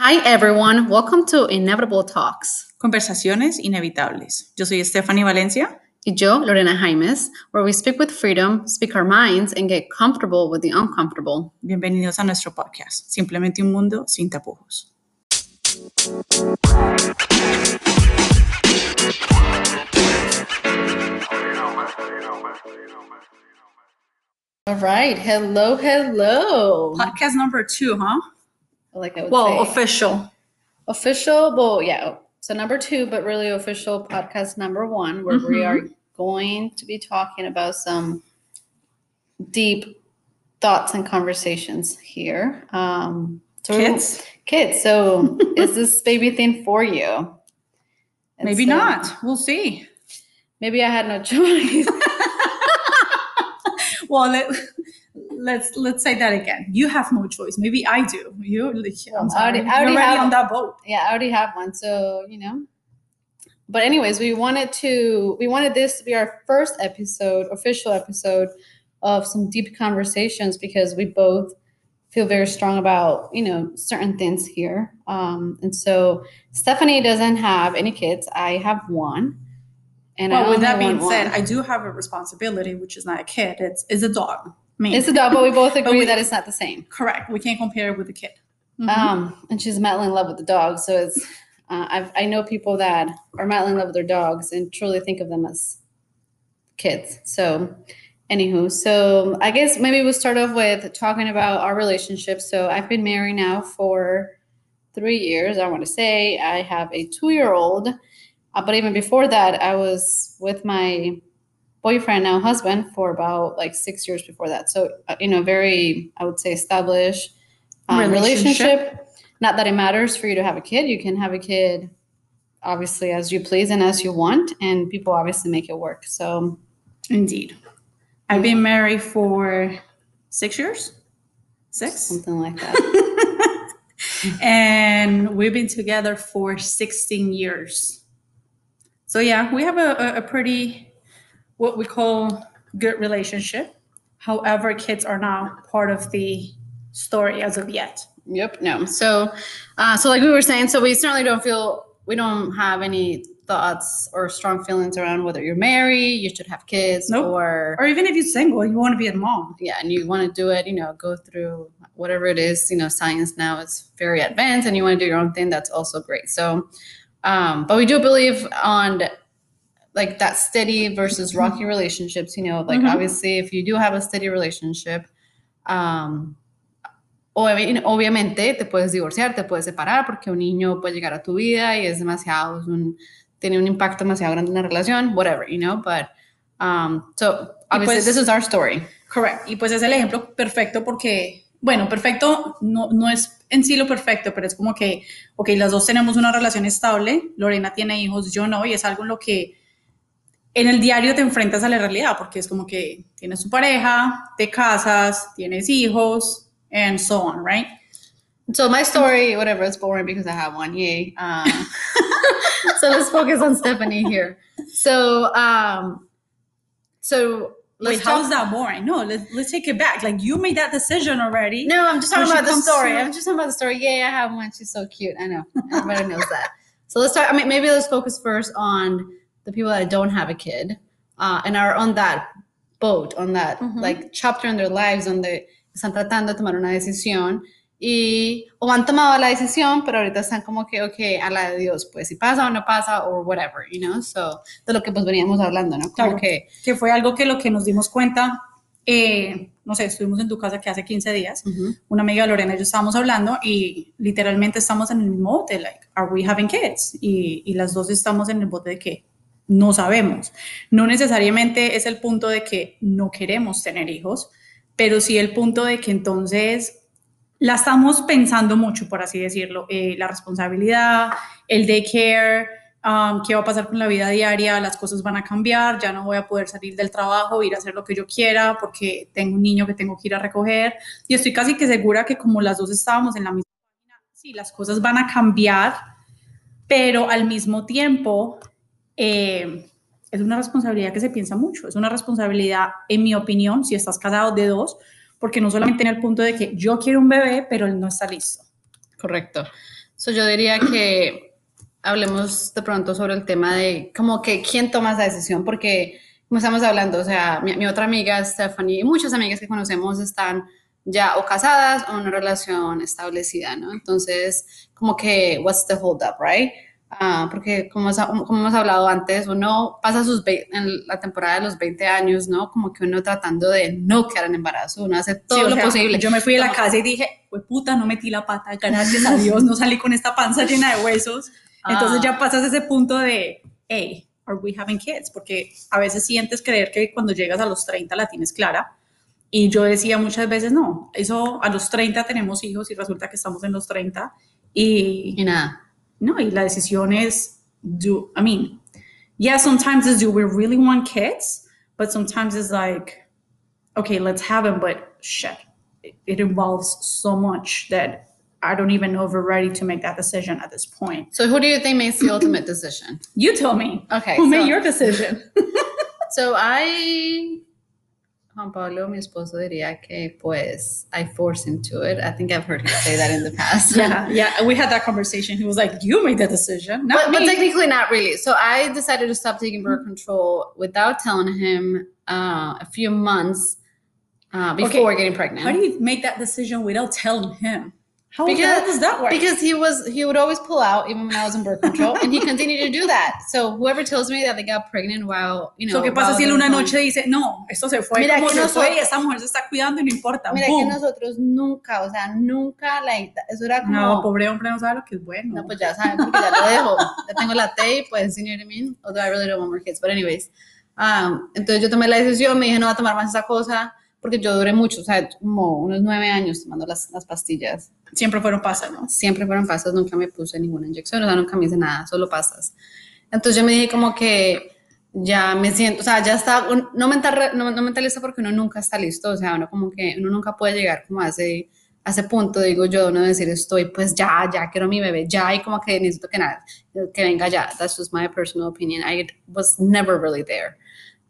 Hi, everyone. Welcome to Inevitable Talks. Conversaciones inevitables. Yo soy Stephanie Valencia. Y yo, Lorena Jaimes, where we speak with freedom, speak our minds, and get comfortable with the uncomfortable. Bienvenidos a nuestro podcast, Simplemente un mundo sin tapujos. All right. Hello, hello. Podcast number two, huh? Like I would Well, say. official. official, well, yeah. So number two, but really official podcast number one, where we Mhm. are going to be talking about some deep thoughts and conversations here. Um, so we- Kids? kids. So is this baby thing for you? And Maybe so not. We'll see. Maybe I had no choice. Well, let, let's let's say that again. You have no choice. Maybe I do. You, like, Well, I already- I already have- on that boat. yeah, I already have one. So you know. But anyways, we wanted to we wanted this to be our first episode, official episode of some deep conversations because we both feel very strong about you know certain things here. Um, and so Stephanie doesn't have any kids. I have one. And I Well, with that being said, one. I do have a responsibility, which is not a kid. It's it's a dog. Me. it's a dog, but we both agree we- that it's not the same. correct. We can't compare it with a kid. Mhm. Um, and she's madly in love with the dog. So it's uh, I've, I know people that are madly in love with their dogs and truly think of them as kids. So, anywho, so I guess maybe we'll start off with talking about our relationship. So I've been married now for three years. I want to say I have a two-year-old, uh, but even before that, I was with my boyfriend now husband for about like six years before that. So uh, you know, very I would say established um, Relationship. relationship. Not that it matters for you to have a kid. You can have a kid obviously as you please and as you want, and people obviously make it work. So Indeed. I've been married for six years. Six? something like that. and we've been together for 16 years. So yeah, we have a, a pretty what we call good relationship. However, kids are not part of the story as of yet. Yep. No. So, uh, so like we were saying, so we certainly don't feel we don't have any thoughts or strong feelings around whether you're married, you should have kids, Nope. or Or even if you're single, you want to be a mom. yeah, and you want to do it, you know, go through whatever it is. You know, science now is very advanced, and you want to do your own thing. That's also great. So, um, but we do believe on like that steady versus rocky relationships. You know, like Mhm. obviously, if you do have a steady relationship, um, obvi- obviamente te puedes divorciar, te puedes separar porque un niño puede llegar a tu vida y es demasiado, es un, tiene un impacto demasiado grande en la relación, whatever, you know. But um, so obviously, pues- this is our story. Correcto. Y pues es el ejemplo perfecto porque, bueno, perfecto no, no es en sí lo perfecto, pero es como que, ok, las dos tenemos una relación estable, Lorena tiene hijos, yo no, y es algo en lo que en el diario te enfrentas a la realidad, porque es como que tienes tu pareja, te casas, tienes hijos, and so on, right? So my story, whatever, it's boring because I have one. Yay. Um, so let's focus on Stephanie here. So, um, so let's Wait, talk. how's that boring? No, let's, let's take it back. Like, you made that decision already. No, I'm just talking about the story. to- I'm just talking about the story. Yay, I have one. She's so cute. I know. Everybody knows that. So let's start. I mean, maybe let's focus first on the people that don't have a kid uh, and are on that boat, on that Mhm. like chapter in their lives donde están tratando de tomar una decisión y o han tomado la decisión, pero ahorita están como que, ok, a la de Dios, pues si pasa o no pasa or whatever, you know? So, de lo que pues veníamos hablando, ¿no? Como Claro. que, Que fue algo que lo que nos dimos cuenta, eh, no sé, estuvimos en tu casa que hace 15 días. ujú, una amiga de Lorena y yo estábamos hablando y literalmente estamos en el mismo bote, like, are we having kids? Y, y las dos estamos en el bote de que no sabemos. No necesariamente es el punto de que no queremos tener hijos, pero sí el punto de que entonces la estamos pensando mucho, por así decirlo, eh, la responsabilidad, el daycare, um, qué va a pasar con la vida diaria, las cosas van a cambiar, ya no voy a poder salir del trabajo, ir a hacer lo que yo quiera porque tengo un niño que tengo que ir a recoger. Y estoy casi que segura que como las dos estábamos en la misma página, sí, las cosas van a cambiar, pero al mismo tiempo eh, es una responsabilidad que se piensa mucho, es una responsabilidad, en mi opinión, si estás casado de dos, porque no solamente en el punto de que yo quiero un bebé, pero él no está listo. Correcto. So yo diría que hablemos de pronto sobre el tema de como que quién toma esa decisión, porque como estamos hablando, o sea, mi, otra amiga Stephanie y muchas amigas que conocemos están ya o casadas o en una relación establecida, ¿no? Entonces, como que, what's the hold up, right? Ah, porque como, hemos- como hemos hablado antes, uno pasa sus en la temporada de los 20 años, ¿no? Como que uno tratando de no quedar en embarazo, uno hace todo Sí, lo sea, posible. Yo me fui de la casa y dije, pues puta, no metí la pata, gracias a Dios, no salí con esta panza llena de huesos. Entonces Ah. ya pasas ese punto de, hey, are we having kids? Porque a veces sientes creer que cuando llegas a los 30 la tienes clara. Y yo decía muchas veces, no, eso a los 30 tenemos hijos y resulta que estamos en los 30. Y Y nada. No, y la decisión es, do, I mean, yeah, sometimes it's do we really want kids? But sometimes it's like, okay, let's have them, but shit, it, it involves so much that I don't even know if we're ready to make that decision at this point. So who do you think makes the ultimate decision? You tell me. Okay, Who made your decision? So I, Juan Pablo, mi esposo diría que pues I force him to it. I think I've heard him say that in the past. yeah, yeah. We had that conversation. He was like, you made that decision, not but, but technically not really. So I decided to stop taking birth control without telling him uh, a few months uh, before getting pregnant. How do you make that decision without telling him? How Because- does that work? Because he was he would always pull out even when I was in birth control, and he continued to do that. So whoever tells me that they got pregnant while you know, So, ¿Qué pasa si él una noche dice, no, esto se fue Mira como que se nosotros- fue esa mujer se está cuidando y no importa? Mira que Boom. nosotros nunca, o sea, nunca, like, eso era como, No, pobre hombre no sabe lo que es bueno. No, pues ya saben, porque ya lo dejo. Ya tengo la T y pues, you know what I mean? Although I really don't want more kids, but anyways. Um, entonces yo tomé la decisión, me dije, no voy a tomar más esa cosa, porque yo duré mucho, o sea, como unos nueve años tomando las, las pastillas. Siempre fueron pasas, ¿no? Siempre fueron pastas, nunca me puse ninguna inyección, o sea, nunca me hice nada, solo pastas. Entonces yo me dije como que ya me siento, o sea, ya está, no, mental, no, no mentalista porque uno nunca está listo, o sea, uno como que uno nunca puede llegar como a ese, a ese punto, digo yo, uno decir estoy, pues ya, ya quiero mi bebé, ya, y como que necesito que nada, que venga ya, that's just my personal opinion, I was never really there.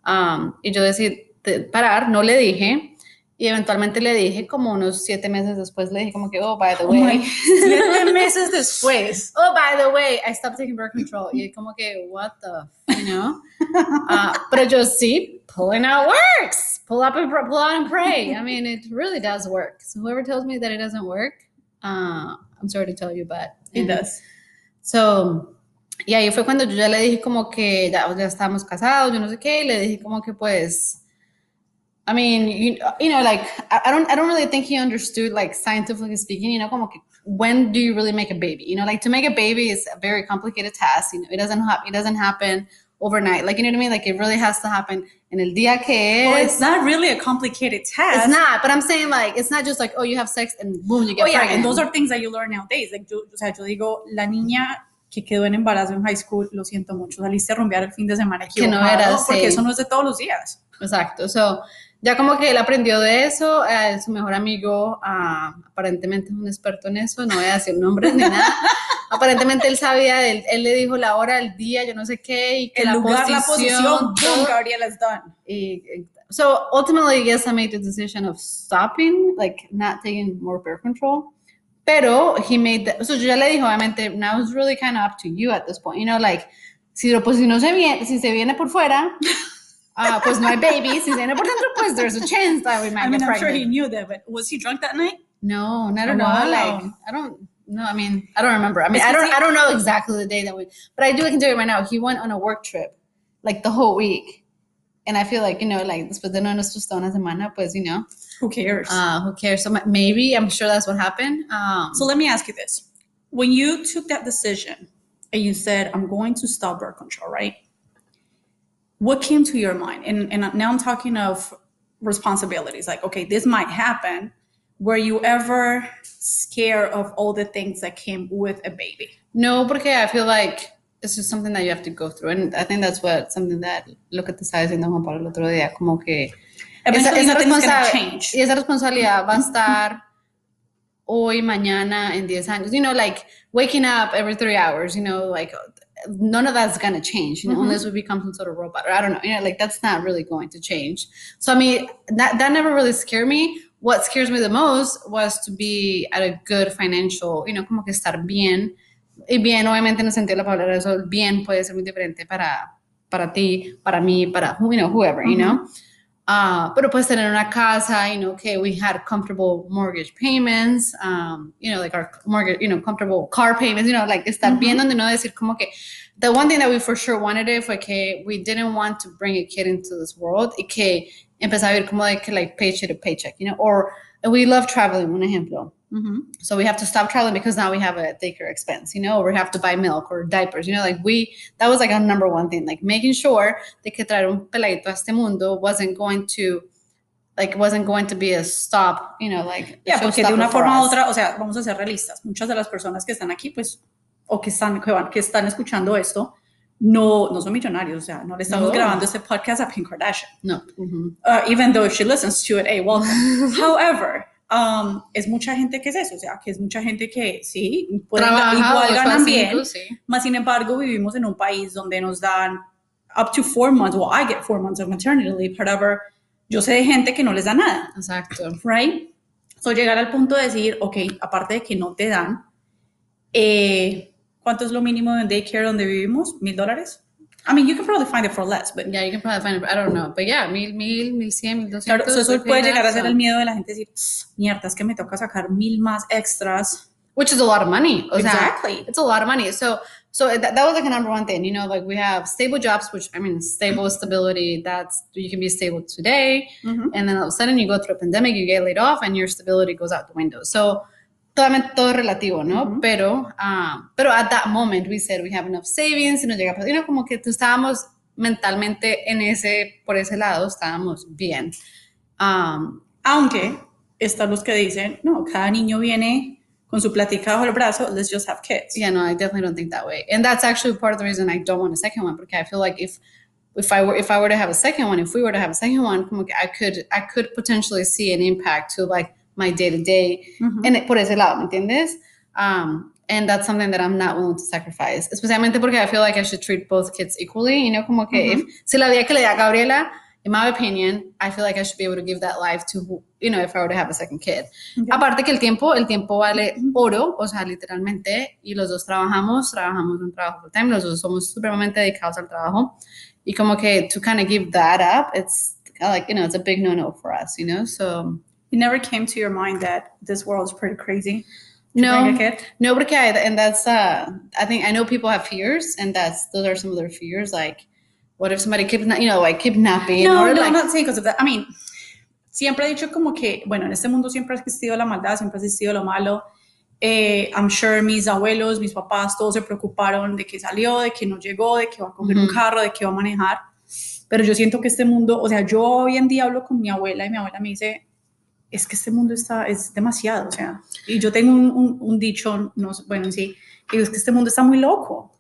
Um, y yo decidí de- parar, no le dije, y eventualmente le dije como unos siete meses después, le dije como que, oh, by the Oh way. Siete meses después. oh, by the way, I stopped taking birth control. Y como que, what the, you know? Uh, pero yo sí, pulling out works. Pull up and pull out and pray. I mean, it really does work. So whoever tells me that it doesn't work, uh, I'm sorry to tell you, but It does. So, y ahí fue cuando yo ya le dije como que ya, ya estábamos casados, yo no sé qué, y le dije como que pues, I mean, you, you know, like, I, I don't, I don't really think he understood, like, scientifically speaking, you know, como que, when do you really make a baby? You know, like, to make a baby is a very complicated task, you know, it doesn't, hap- it doesn't happen overnight, like, you know what I mean? Like, it really has to happen in el día que Well, it's not really a complicated task. It's not, but I'm saying, like, it's not just like, oh, you have sex and boom, you get Oh, yeah, pregnant. and those are things that you learn nowadays. Like, yo, o sea, yo digo, la niña que quedó en embarazo en high school, lo siento mucho, saliste a rumbear el fin de semana Que no era, porque sí. eso no es de todos los días. Exacto. So, ya como que él aprendió de eso, eh, su mejor amigo ah, aparentemente es un experto en eso, no voy a decir nombres ni nada. aparentemente él sabía, él, él le dijo la hora, el día, yo no sé qué, y que El la lugar, la posición, posición, todo. boom, Gabriela's done. Y, so ultimately, yes, I made the decision of stopping, like not taking more birth control. Pero he made the, so yo ya le dije, obviamente, now it's really kind of up to you at this point, you know, like, si, lo- pues, si no se viene, si se viene por fuera, ah, pues no hay baby, si se viene por dentro, pues there's a chance that we might I mean, I'm sure he knew that, but was he drunk that night? No, not at all. Like I don't no, I mean I don't remember. I mean I don't sí. I don't know exactly the day that we but I do I can tell you right now, he went on a work trip like the whole week. And I feel like, you know, like después de no nuestro toda una semana, pues, you know, Who cares? uh, who cares? So maybe I'm sure that's what happened. Um, So let me ask you this. When you took that decision and you said, I'm going to stop birth control, right? What came to your mind? And, and now I'm talking of responsibilities. Like, okay, this might happen. Were you ever scared of all the things that came with a baby? no, porque I feel like it's just something that you have to go through. And I think that's what something that lo que te estaba diciendo Juan Pablo el otro día, como que esa, Eventually, esa responsa- change. esa responsabilidad va a estar hoy, mañana, en 10 años. You know, like waking up every three hours, you know, like none of that's going to change, you know, Mhm. unless we become some sort of robot or I don't know, you know, like that's not really going to change. So, I mean, that, that never really scared me. what scares me the most was to be at a good financial, you know, como que estar bien. Y bien, obviamente, sentido de la palabra, eso bien puede ser muy diferente para, para ti, para mí, para, you know, whoever, you know. Uh, pero puedes tener una casa, you know, okay, we had comfortable mortgage payments, um, you know, like our mortgage, you know, comfortable car payments, you know, like estar bien donde no? Decir como que, the one thing that we for sure wanted it fue que we didn't want to bring a kid into this world y que empezar a vivir como de que like paycheck to paycheck, you know, or we love traveling, un ejemplo. Mm-hmm. So we have to stop traveling because now we have a daycare expense, you know, or we have to buy milk or diapers, you know, like we, that was like our number one thing, like making sure de que traer un peladito a este mundo wasn't going to, like, wasn't going to be a stop, you know, like. Ya, porque de una forma u otra, o sea, vamos a ser realistas. Muchas de las personas que están aquí, pues, o que están, que, van- que están escuchando esto, no, no son millonarios, o sea, no le estamos No. grabando este podcast a Kim Kardashian. No. mhm. Uh, even though if she listens to it, hey, welcome. However, um, es mucha gente que es eso, o sea, que es mucha gente que sí, pueden, igual ganan cinco, bien, sí. más sin embargo vivimos en un país donde nos dan up to four months, well, I get four months of maternity leave, however, yo sé de gente que no les da nada, Exacto. right? So llegar al punto de decir, ok, aparte de que no te dan, eh, ¿cuánto es lo mínimo en daycare donde vivimos? ¿Mil dólares? I mean, you can probably find it for less, but Yeah, you can probably find it. I don't know. But yeah, mil, mil, mil cien, mil Claro, doscientos. so eso puede llegar a ser el um, miedo de la gente decir, mierda, es que me toca sacar mil más extras. Which is a lot of money. O sea, Exactly. it's a lot of money. So, so that, that was like a number one thing, you know, like we have stable jobs, which I mean, stable stability, that's, you can be stable today. Mm-hmm. And then all of a sudden you go through a pandemic, you get laid off and your stability goes out the window. So, totalmente todo relativo, ¿no? Ujú. Pero, um, pero at that moment we said we have enough savings y nos llega, you know, como que tú estábamos mentalmente en ese, por ese lado, estábamos bien. Um, Aunque están los que dicen, no, cada niño viene con su platica bajo el brazo, let's just have kids. Yeah, no, I definitely don't think that way. And that's actually part of the reason I don't want a second one because I feel like if if I were if I were to have a second one, if we were to have a second one, I could I could potentially see an impact to like my day to day Ujú. and por ese lado, ¿me entiendes? Um, and that's something that I'm not willing to sacrifice, especialmente porque I feel like I should treat both kids equally, you know, como que if, si la vida que le da Gabriela, in my opinion, I feel like I should be able to give that life to, you know, if I were to have a second kid. Okay. Aparte que el tiempo, el tiempo vale oro, o sea, literalmente, y los dos trabajamos, trabajamos un trabajo full time, los dos somos supremamente dedicados al trabajo, y como que to kind of give that up, it's like, you know, it's a big no-no for us, you know, so... It never came to your mind that this world is pretty crazy. No, no, porque I, and that's, uh, I think, I know people have fears, and that's, those are some of their fears, like, what if somebody kidnap, you know, like kidnapping, No, or no, like, I'm not saying because of that. I mean, siempre he dicho como que, bueno, en este mundo siempre ha existido la maldad, siempre ha existido lo malo. Eh, I'm sure mis abuelos, mis papás, todos se preocuparon de que salió, de que no llegó, de que va a coger un Ujú. carro, de que va a manejar. Pero yo siento que este mundo, o sea, yo hoy en día hablo con mi abuela y mi abuela me dice, es que este mundo está, es demasiado, o sea, y yo tengo un, un, un dicho, no, bueno, en sí, que es que este mundo está muy loco.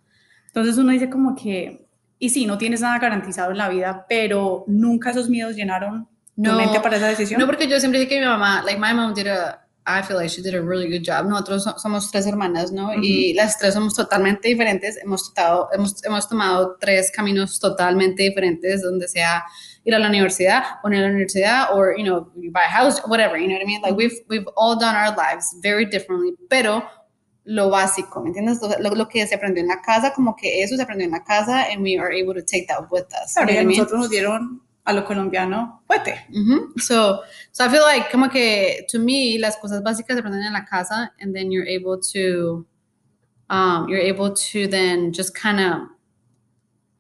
Entonces uno dice como que, y sí, no tienes nada garantizado en la vida, pero nunca esos miedos llenaron tu No, mente para esa decisión. No, porque yo siempre dije que mi mamá, like my mom did a, I feel like she did a really good job. Nosotros so- somos tres hermanas, ¿no? Y las tres somos totalmente diferentes. Hemos, tratado, hemos, hemos tomado tres caminos totalmente diferentes, donde sea ir a la universidad, o no a la universidad, or, you know, buy a house, whatever, you know what I mean? Like we've, we've all done our lives very differently, pero lo básico, ¿me entiendes? Lo, lo que se aprendió en la casa, como que eso se aprendió en la casa, and we are able to take that with us. you Claro, know y what a I mean? nosotros nos dieron a lo colombiano, puete. Mhm. So, so I feel like como que to me las cosas básicas se aprenden en la casa, and then you're able to, um, you're able to then just kind of,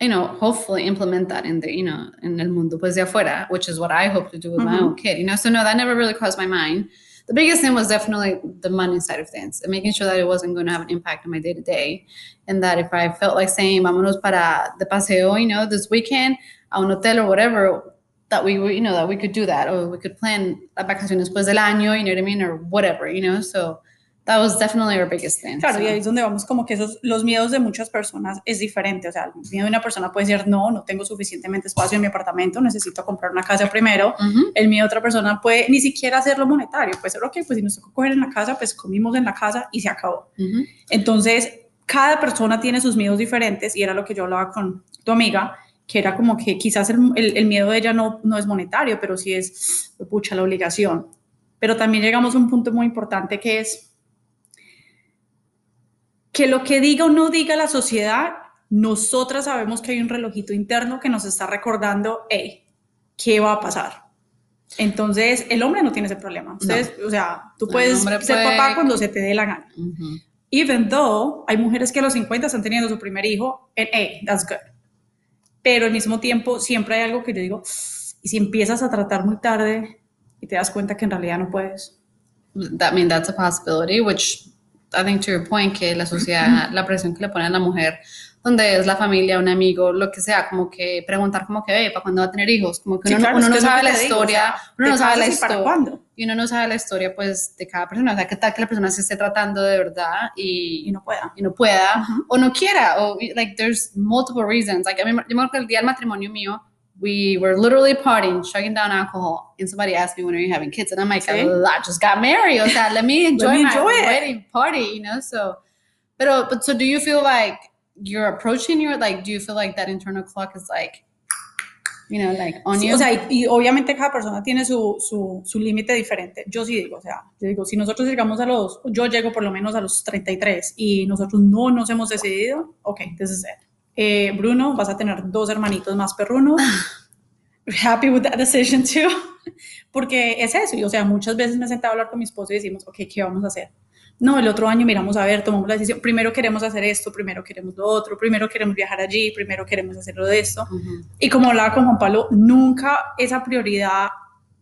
you know, hopefully implement that in the, you know, in el mundo pues de afuera, which is what I hope to do with my Mhm. own kid, you know. So no, that never really crossed my mind. The biggest thing was definitely the money side of things, and making sure that it wasn't going to have an impact on my day to day, and that if I felt like saying, "Vámonos para de paseo," you know, this weekend a un hotel or whatever, that we, you know, that we could do that, or we could plan las vacaciones después del año, you know what I mean, or whatever, you know. So that was definitely our biggest thing. Claro, so. y ahí es donde vamos como que esos, los miedos de muchas personas es diferente. O sea, el miedo de una persona puede ser, no, no tengo suficientemente espacio en mi apartamento, necesito comprar una casa primero. Ujú. El miedo de otra persona puede ni siquiera hacerlo monetario. Puede ser, ok, pues si nos tocó coger en la casa, pues comimos en la casa y se acabó. Ujú. Entonces, cada persona tiene sus miedos diferentes y era lo que yo hablaba con tu amiga, que era como que quizás el, el- el miedo de ella no, no es monetario, pero sí es, pucha, la obligación. pero también llegamos a un punto muy importante que es que lo que diga o no diga la sociedad, nosotras sabemos que hay un relojito interno que nos está recordando, hey, ¿qué va a pasar? Entonces, el hombre no tiene ese problema. Ustedes, O sea, tú No, puedes ser puede- papá cuando se te dé la gana. Ujú. Even though hay mujeres que a los 50 están teniendo su primer hijo, and hey, that's good. Pero al mismo tiempo, siempre hay algo que yo digo, y si empiezas a tratar muy tarde y te das cuenta que en realidad no puedes. That, I mean, that's a possibility, which I think to your point, que la sociedad, la presión que le pone a la mujer, donde es la familia, un amigo, lo que sea, como que preguntar como que, ve, ¿para cuándo va a tener hijos? Como que Sí, uno, no- claro, uno no sabe la historia, uno ¿te no sabe la historia. Y uno no sabe la historia, pues, de cada persona. O sea, qué tal que la persona se esté tratando de verdad y, Y no pueda. y no pueda o no quiera o like there's multiple reasons like I mean, yo me acuerdo que el día del matrimonio mío we were literally partying chugging down alcohol and somebody asked me when are you having kids and I'm like Sí. I just got married o sea let me enjoy me my enjoy it. wedding party you know so pero but so do you feel like you're approaching your like do you feel like that internal clock is like you know like on Sí, you o sea, y, y obviamente cada persona tiene su, su, su límite diferente. Yo sí digo, o sea, yo digo, si nosotros llegamos a los, yo llego por lo menos a los 33 y nosotros no nos hemos decidido, ok, this is it. Eh, Bruno, vas a tener dos hermanitos más perrunos. Happy with that decision too. Porque es eso, y o sea, muchas veces me he sentado a hablar con mi esposo y decimos, ok, ¿qué vamos a hacer? No, el otro año miramos a ver, tomamos la decisión, primero queremos hacer esto, primero queremos lo otro, primero queremos viajar allí, primero queremos hacer lo de esto. Y como hablaba con Juan Pablo, nunca esa prioridad,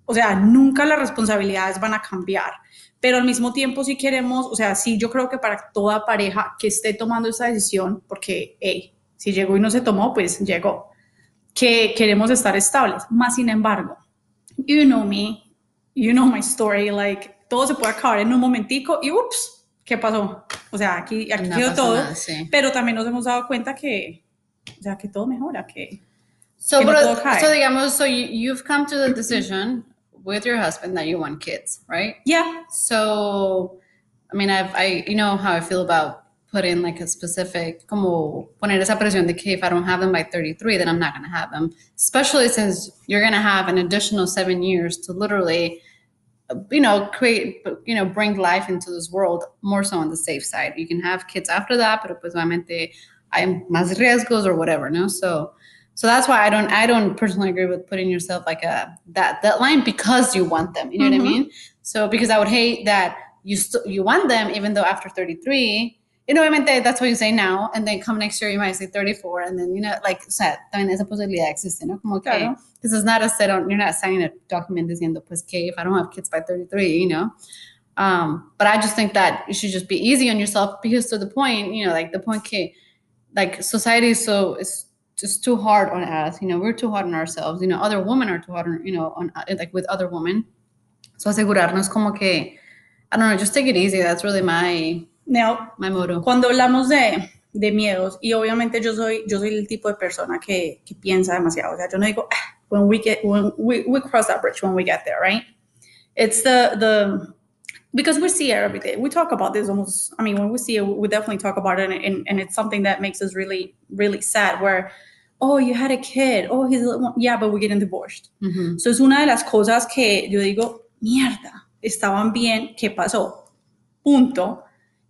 o sea, nunca las responsabilidades van a cambiar. Pero al mismo tiempo, si queremos, o sea, sí, yo creo que para toda pareja que esté tomando esta decisión, porque, hey, si llegó y no se tomó, pues llegó, que queremos estar estables. Más sin embargo, you know me, you know my story, like, todo se puede acabar en un momentico y ups, ¿qué pasó? O sea, aquí, aquí No quedó todo, nada, sí. pero también nos hemos dado cuenta que, o sea, que todo mejora, que... So, que no todo so digamos, so you, you've come to the decision with your husband that you want kids, right? Yeah, So, I mean, I've, I, you know how I feel about putting like a specific, como poner esa presión de que if I don't have them by 33, then I'm not going to have them. Especially since you're going to have an additional seven years to literally, you know, create, you know, bring life into this world more so on the safe side. You can have kids after that, pero pues obviamente hay más riesgos or whatever, no? So, so that's why I don't, I don't personally agree with putting yourself like a that deadline because you want them. You know what I Mhm. mean? So because I would hate that you still you want them even though after 33 you know obviamente that's what you say now and then come next year you might say 34 and then you know like o sea también esa posibilidad existe no? Como que Claro. this is not a set on you're not signing a document diciendo pues que if I don't have kids by 33 you know? Um but I just think that you should just be easy on yourself because to the point you know like the point que like society is so is just too hard on us you know we're too hard on ourselves you know other women are too hard on you know on uh, like with other women. So asegurarnos como que I don't know just take it easy that's really my Motto cuando hablamos de, de miedos, y obviamente yo soy, yo soy el tipo de persona que, que piensa demasiado, o sea, yo no digo, "Ah, when we get, when we, we cross that bridge when we get there, right? It's the, the, because we see it every day. We talk about this almost, I mean, when we see it, we definitely talk about it, and, and, and it's something that makes us really, really sad, where, oh, you had a kid, oh, he's, a little one." yeah, but we're getting divorced. Mhm. Eso es una de las cosas que yo digo, mierda, estaban bien, ¿qué pasó? Punto.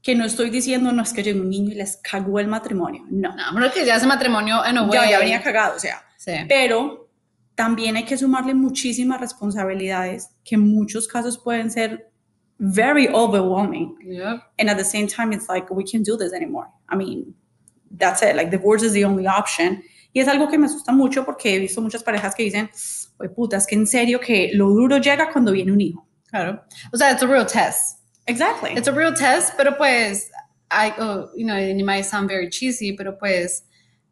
Que no estoy diciendo, no es que llegó un niño y les cagó el matrimonio. No, no pero que ya ese matrimonio en a way ya, ya venía cagado, o sea. sí. Pero también hay que sumarle muchísimas responsabilidades que en muchos casos pueden ser very overwhelming. Yep. And at the same time, it's like, we can't do this anymore. I mean, that's it. Like, divorce is the only option. Y es algo que me asusta mucho porque he visto muchas parejas que dicen, oye, puta, es que en serio que lo duro llega cuando viene un hijo. claro o sea it's a real test Exactly. it's a real test pero pues I oh, you know and it might sound very cheesy pero pues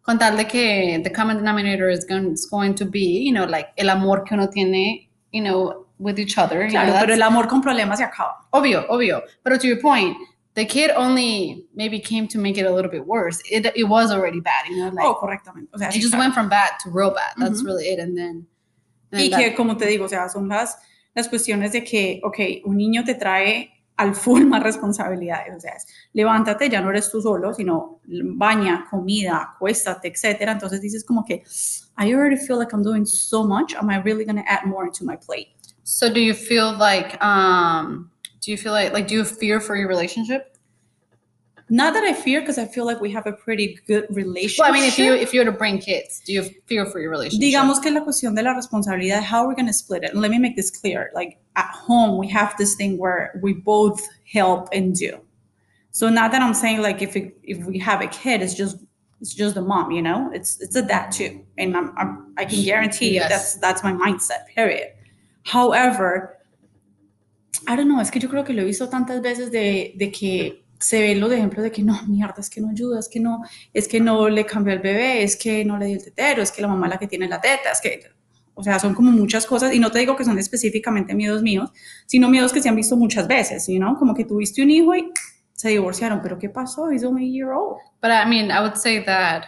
con tal de que the common denominator is going, is going to be you know like el amor que uno tiene you know with each other you claro, know, pero el amor con problemas se acaba. obvio, obvio. But to your point, the kid only maybe came to make it a little bit worse. It, it was already bad, you know, like oh, correctamente. O sea, it just claro. went from bad to real bad. That's Ujú. really it. And then, and Y then que, that- como te digo, o sea, son las, las cuestiones de que, ok, un niño te trae al full más responsabilidades, o sea, levántate, ya no eres tú solo, sino baña, comida, acuéstate, etcétera. Entonces dices como que, I already feel like I'm doing so much, am I really going to add more into my plate? So do you feel like um do you feel like like do you fear for your relationship? Not that I fear, because I feel like we have a pretty good relationship. Well, I mean if you if you were to bring kids, do you fear for your relationship? Digamos que la cuestión de la responsabilidad, how we're going to split it. And let me make this clear. Like at home, we have this thing where we both help and do. So not that I'm saying like if it, if we have a kid, it's just it's just the mom, you know. It's it's a dad too, and I'm, I'm I can guarantee you Yes. that's that's my mindset. Period. However, I don't know. Es que yo creo que lo he visto tantas veces de, de que se ven los ejemplos de que no, mierda, es que no ayuda, es que no, es que no le cambió el bebé, es que no le dio el tetero, es que la mamá la que tiene la teta, es que, o sea, son como muchas cosas, y no te digo que son específicamente miedos míos, sino miedos que se han visto muchas veces, ¿no? Como que tuviste un hijo y se divorciaron, pero ¿qué pasó? He's only a year old. But I mean, I would say that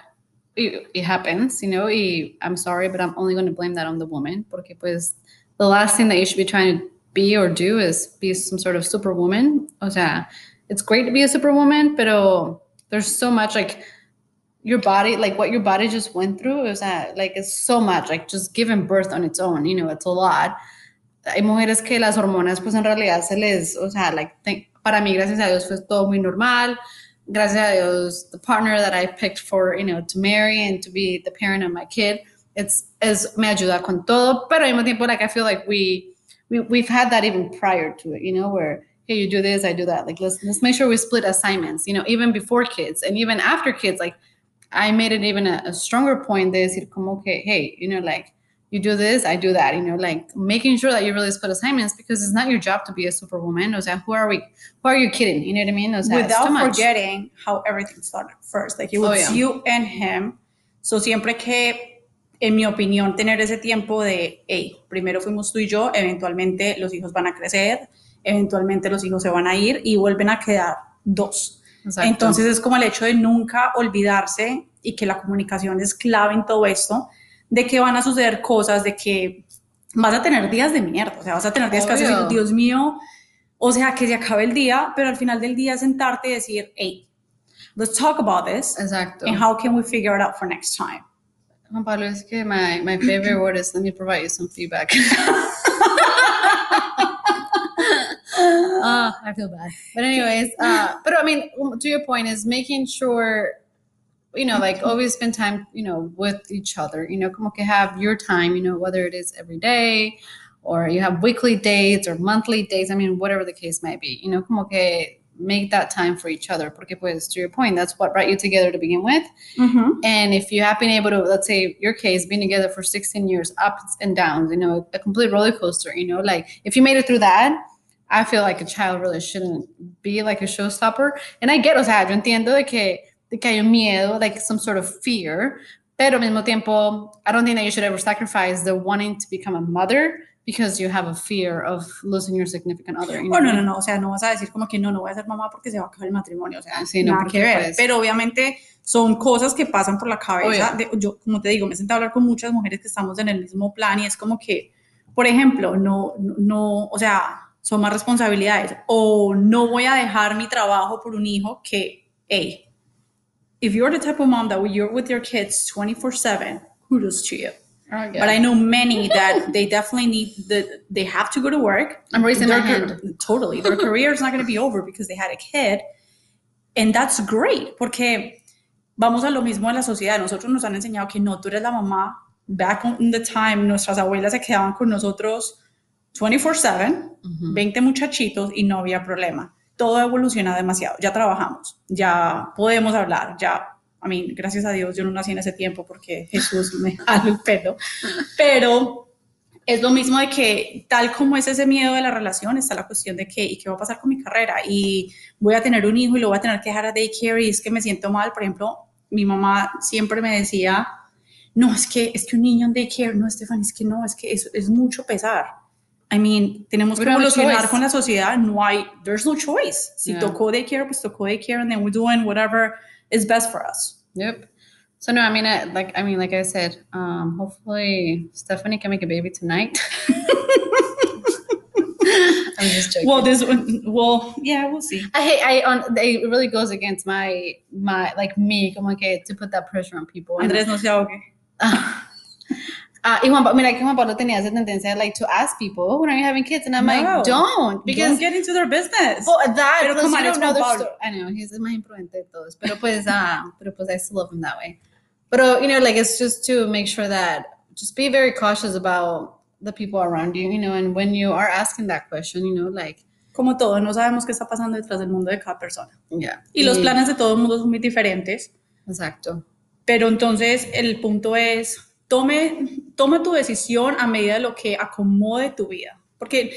it, it happens, you know. Y I'm sorry, but I'm only going to blame that on the woman, porque pues the last thing that you should be trying to be or do is be some sort of superwoman. O sea, it's great to be a superwoman, pero there's so much like your body, like what your body just went through, is that like it's so much, like just giving birth on its own, you know, it's a lot. Hay mujeres que las hormonas, pues en realidad se les, o sea, like, think- para mí, gracias a Dios, fue todo muy normal gracias a Dios, the partner that I picked for, you know, to marry and to be the parent of my kid, it's es me ayuda con todo, pero al mismo tiempo, like I feel like we, we we've had that even prior to it, you know, where hey, you do this, I do that. Like let's let's make sure we split assignments, you know, even before kids and even after kids. Like I made it even a, a stronger point de decir como que hey, you know, like you do this, I do that, you know, like making sure that you really split assignments because it's not your job to be a superwoman. O sea, who are we? Who are you kidding? You know what I mean? O sea, Without forgetting how everything started first. Like it Oh, was yeah. you and him. So siempre que, en mi opinión, tener ese tiempo de, hey, primero fuimos tú y yo, eventualmente los hijos van a crecer, eventualmente los hijos se van a ir y vuelven a quedar dos. Exacto. Entonces es como el hecho de nunca olvidarse y que la comunicación es clave en todo esto, de que van a suceder cosas, de que vas a tener días de mierda, o sea, vas a tener días que vas a decir, Obvio. Dios mío, o sea, que se acabe el día, pero al final del día sentarte y decir, hey, let's talk about this Exacto. and how can we figure it out for next time. Juan Pablo, es que my, my favorite word is let me provide you some feedback. uh, I feel bad. But anyways, uh, but I mean, um, to your point is making sure, you know, like always spend time, you know, with each other, you know, como que have your time, you know, whether it is every day or you have weekly dates or monthly dates. I mean, whatever the case might be, you know, como que make that time for each other. Porque pues, to your point, that's what brought you together to begin with. And if you have been able to, let's say your case, been together for 16 years, ups and downs, you know, a complete roller coaster, you know, like if you made it through that, I feel like a child really shouldn't be like a showstopper. And I get, o sea, yo entiendo de que, de que hay un miedo, like some sort of fear, pero al mismo tiempo, I don't think that you should ever sacrifice the wanting to become a mother because you have a fear of losing your significant other. you know Oh, no, I no, no, o sea, no vas a decir como que no, no voy a ser mamá porque se va a acabar el matrimonio, o sea, Sí, no, nada que ver, pues- pero obviamente son cosas que pasan por la cabeza, de- yo, como te digo, me he sentado a hablar con muchas mujeres que estamos en el mismo plan y es como que, por ejemplo, no, no, no, o sea, son más responsabilidades, o no voy a dejar mi trabajo por un hijo que, hey, if you're the type of mom that you're with your kids 24/7, kudos to you. Oh. But I know many that they definitely need the they have to go to work. I'm raising my Their hand. car- Totally, their career is not going to be over because they had a kid, and that's great. Porque vamos a lo mismo en la sociedad. Nosotros nos han enseñado que no, tú eres la mamá. Back in the time, nuestras abuelas se quedaban con nosotros 24/7, Ujú. 20 muchachitos y no había problema. Todo ha evolucionado demasiado. Ya trabajamos, ya podemos hablar, ya. A mí, gracias a Dios, yo no nací en ese tiempo porque Jesús me jaló el pelo. Pero es lo mismo de que, tal como es ese miedo de la relación, está la cuestión de que, ¿y qué va a pasar con mi carrera? Y voy a tener un hijo y lo voy a tener que dejar a daycare y es que me siento mal. Por ejemplo, mi mamá siempre me decía, no, es que, es que un niño en daycare, no, Estefan, es que no, es que es, es mucho pesar. I mean, tenemos We que don't have a evolucionar con la sociedad, no hay, there's no choice. Si Yeah. tocó daycare, pues tocó daycare, and then we're doing whatever is best for us. Yep. So no, I mean, I, like I mean, like I said, um, hopefully Stephanie can make a baby tonight. I'm just joking. Well, this, one- well, yeah, we'll see. I hate, I on it really goes against my my like me, como que to put that pressure on people. And, Andrés no se ahogue. Uh, y Juan, que Juan Pablo tenía esa tendencia like to ask people, when are you having kids? And I'm No. like, don't, because Don't get into their business. Oh, that, Pero come on, you know Pablo. I know, he's el más imprudente de todos. Pero pues, ah, pero pues I still love him that way. Pero, you know, like, it's just to make sure that, just be very cautious about the people around you, you know, and when you are asking that question, you know, like, Como todo, no sabemos qué está pasando detrás del mundo de cada persona. yeah. Y los planes de todo el mundo son muy diferentes. Exacto. Pero entonces el punto es, tome, toma tu decisión a medida de lo que acomode tu vida. Porque,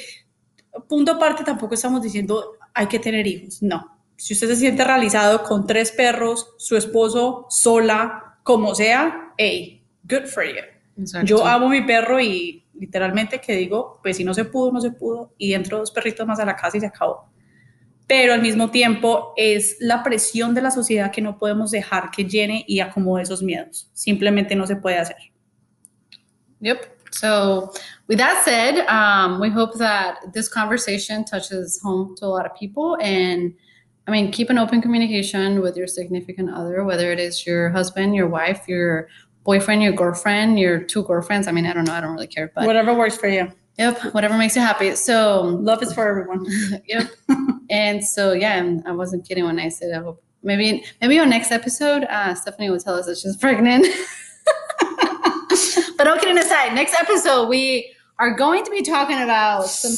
punto aparte, tampoco estamos diciendo hay que tener hijos. No. Si usted se siente realizado con tres perros, su esposo, sola, como sea, hey, good for you. Exacto. Yo amo mi perro y literalmente que digo, pues si no se pudo, no se pudo, y entro dos perritos más a la casa y se acabó. Pero al mismo tiempo es la presión de la sociedad que no podemos dejar que llene y acomode esos miedos. Simplemente no se puede hacer. Yep. So, with that said, um, we hope that this conversation touches home to a lot of people. And I mean, keep an open communication with your significant other, whether it is your husband, your wife, your boyfriend, your girlfriend, your two girlfriends. I mean, I don't know. I don't really care. But Whatever works for you. yep, whatever makes you happy. So, Love is for everyone. yep. and so, yeah, I wasn't kidding when I said I hope maybe maybe on next episode, uh, Stephanie will tell us that she's pregnant. but all kidding aside, next episode we are going to be talking about some.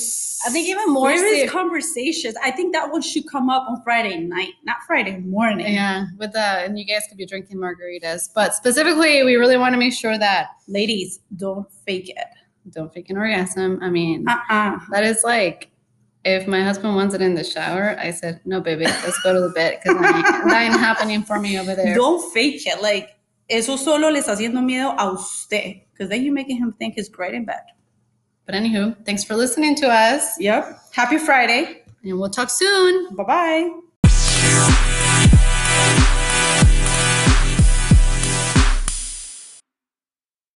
I think even more. Where ser- conversations? I think that one should come up on Friday night, not Friday morning. yeah, with the and you guys could be drinking margaritas, but specifically, we really want to make sure that Ladies, don't fake it. don't fake an orgasm. I mean, Uh-uh. that is like. If my husband wants it in the shower, I said, "No, baby, let's go to the bed because that ain't happening for me over there." Don't fake it. Like, eso solo le está haciendo miedo a usted. Because then you're making him think he's great and bad. But anywho, thanks for listening to us, Yep. Happy Friday. and we'll talk soon. Bye bye.